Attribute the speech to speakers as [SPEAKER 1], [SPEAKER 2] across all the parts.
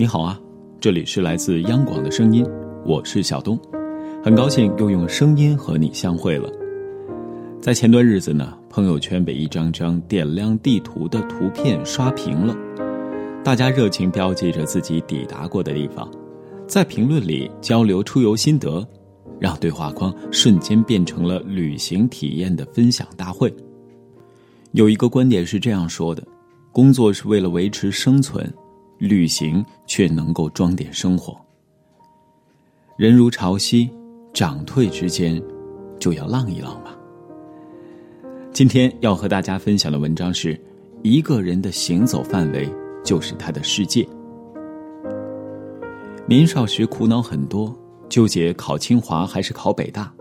[SPEAKER 1] 你好啊，这里是来自央广的声音，我是小东，很高兴又用声音和你相会了。在前段日子呢，朋友圈被一张张点亮地图的图片刷屏了，大家热情标记着自己抵达过的地方，在评论里交流出游心得，让对话框瞬间变成了旅行体验的分享大会。有一个观点是这样说的。工作是为了维持生存，旅行却能够装点生活。人如潮汐，涨退之间，就要浪一浪吧。今天要和大家分享的文章是：一个人的行走范围就是他的世界。年少时苦恼很多，纠结考清华还是考北大，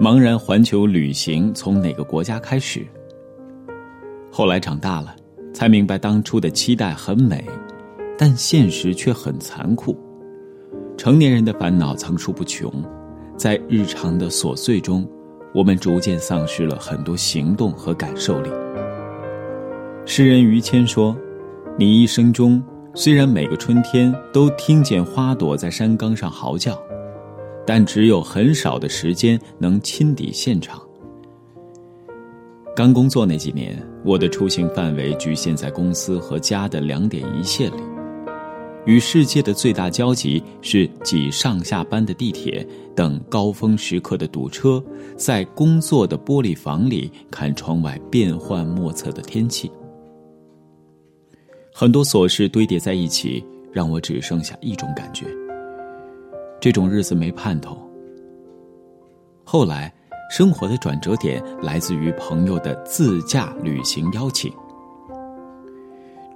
[SPEAKER 1] 茫然环球旅行从哪个国家开始。后来长大了。才明白当初的期待很美，但现实却很残酷。成年人的烦恼层出不穷，在日常的琐碎中，我们逐渐丧失了很多行动和感受力。诗人于谦说：“你一生中虽然每个春天都听见花朵在山岗上嚎叫，但只有很少的时间能亲抵现场。”刚工作那几年，我的出行范围局限在公司和家的两点一线里，与世界的最大交集是挤上下班的地铁，等高峰时刻的堵车，在工作的玻璃房里看窗外变幻莫测的天气。很多琐事堆叠在一起，让我只剩下一种感觉：这种日子没盼头。后来。生活的转折点来自于朋友的自驾旅行邀请。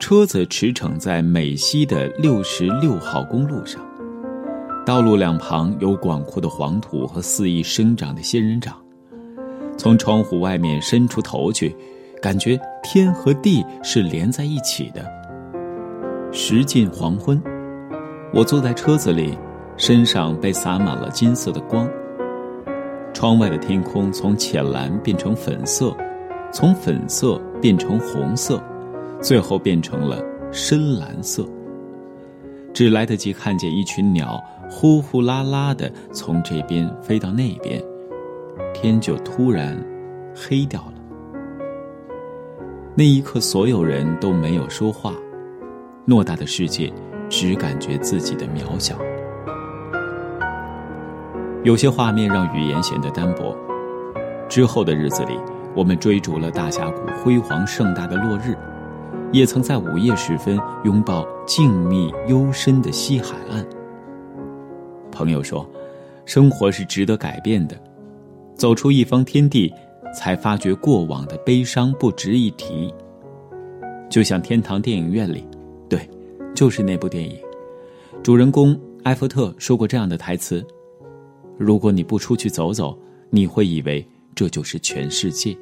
[SPEAKER 1] 车子驰骋在美西的六十六号公路上，道路两旁有广阔的黄土和肆意生长的仙人掌。从窗户外面伸出头去，感觉天和地是连在一起的。时近黄昏，我坐在车子里，身上被洒满了金色的光。窗外的天空从浅蓝变成粉色，从粉色变成红色，最后变成了深蓝色。只来得及看见一群鸟呼呼啦啦的从这边飞到那边，天就突然黑掉了。那一刻，所有人都没有说话，偌大的世界，只感觉自己的渺小。有些画面让语言显得单薄。之后的日子里，我们追逐了大峡谷辉煌盛大的落日，也曾在午夜时分拥抱静谧幽深的西海岸。朋友说：“生活是值得改变的，走出一方天地，才发觉过往的悲伤不值一提。”就像《天堂电影院》里，对，就是那部电影，主人公埃弗特说过这样的台词。如果你不出去走走，你会以为这就是全世界。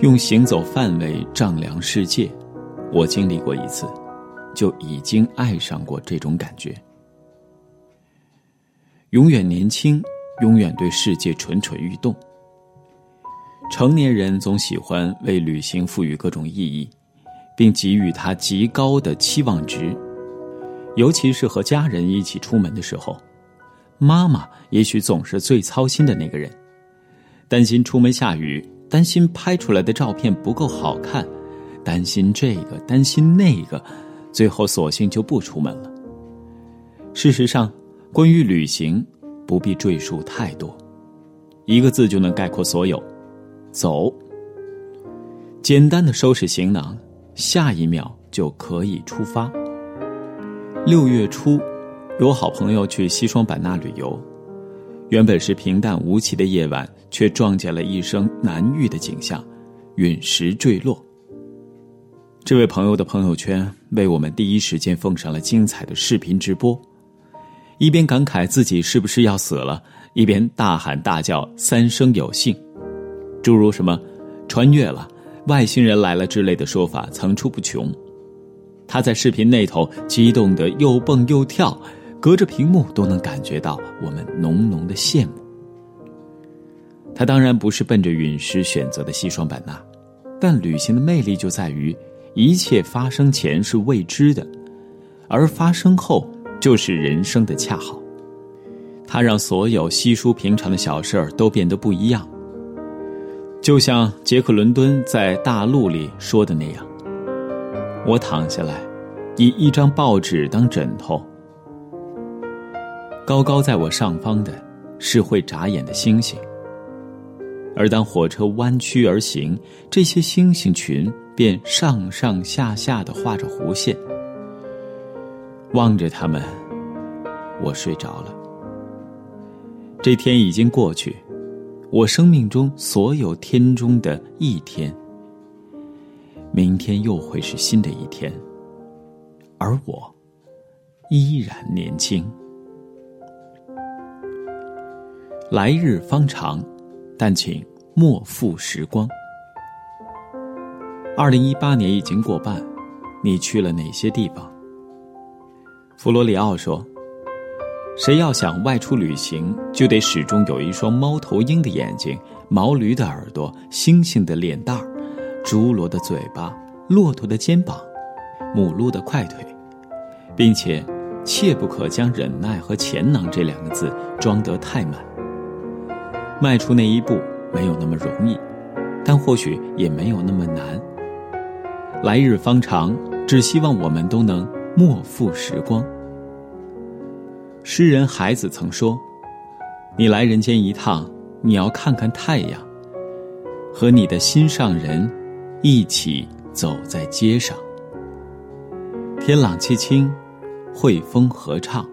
[SPEAKER 1] 用行走范围丈量世界，我经历过一次，就已经爱上过这种感觉。永远年轻，永远对世界蠢蠢欲动。成年人总喜欢为旅行赋予各种意义，并给予它极高的期望值，尤其是和家人一起出门的时候。妈妈也许总是最操心的那个人，担心出门下雨，担心拍出来的照片不够好看，担心这个，担心那个，最后索性就不出门了。事实上，关于旅行，不必赘述太多，一个字就能概括所有：走。简单的收拾行囊，下一秒就可以出发。六月初。有好朋友去西双版纳旅游，原本是平淡无奇的夜晚，却撞见了一生难遇的景象——陨石坠落。这位朋友的朋友圈为我们第一时间奉上了精彩的视频直播，一边感慨自己是不是要死了，一边大喊大叫三生有幸，诸如什么“穿越了”“外星人来了”之类的说法层出不穷。他在视频那头激动的又蹦又跳。隔着屏幕都能感觉到我们浓浓的羡慕。他当然不是奔着陨石选择的西双版纳，但旅行的魅力就在于，一切发生前是未知的，而发生后就是人生的恰好。它让所有稀疏平常的小事儿都变得不一样。就像杰克·伦敦在《大陆》里说的那样：“我躺下来，以一张报纸当枕头。高高在我上方的，是会眨眼的星星。而当火车弯曲而行，这些星星群便上上下下的画着弧线。望着他们，我睡着了。这天已经过去。”我生命中所有天中的一天，明天又会是新的一天，而我依然年轻。来日方长，但请莫负时光。二零一八年已经过半，你去了哪些地方？弗罗里奥说。谁要想外出旅行，就得始终有一双猫头鹰的眼睛、毛驴的耳朵、猩猩的脸蛋儿、侏罗的嘴巴、骆驼的肩膀、母鹿的快腿，并且切不可将忍耐和潜能这两个字装得太满。迈出那一步没有那么容易，但或许也没有那么难。来日方长，只希望我们都能莫负时光。诗人孩子曾说：“你来人间一趟，你要看看太阳，和你的心上人一起走在街上。天朗气清，惠风和畅，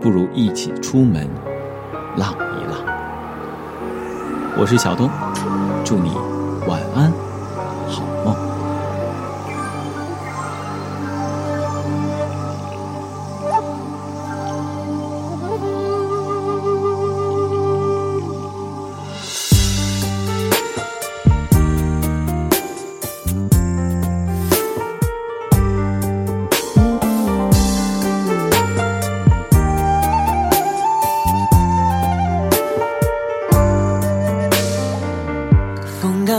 [SPEAKER 1] 不如一起出门浪一浪。”我是小东，祝你晚安，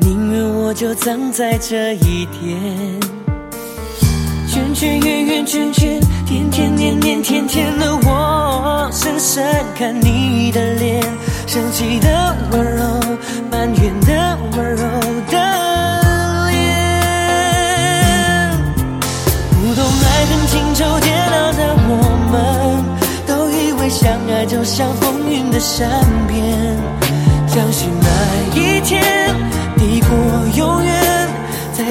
[SPEAKER 2] 宁愿我就葬在这一天，圈圈圆圆圈圈，天天年年天天的我，深深看你的脸，生气的温柔，埋怨的温柔的脸。不懂爱恨情仇煎熬的我们，都以为相爱就像风云的善变，相信那一天。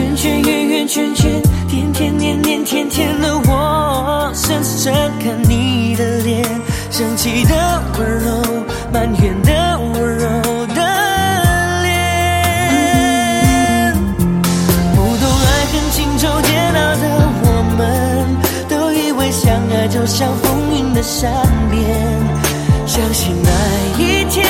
[SPEAKER 2] 圈圈圆圆圈圈，天天年年天天的我，深深看你的脸，生气的温柔，埋怨的温柔的脸。不懂爱恨情仇煎熬的我们，都以为相爱就像风云的善变，相信那一天，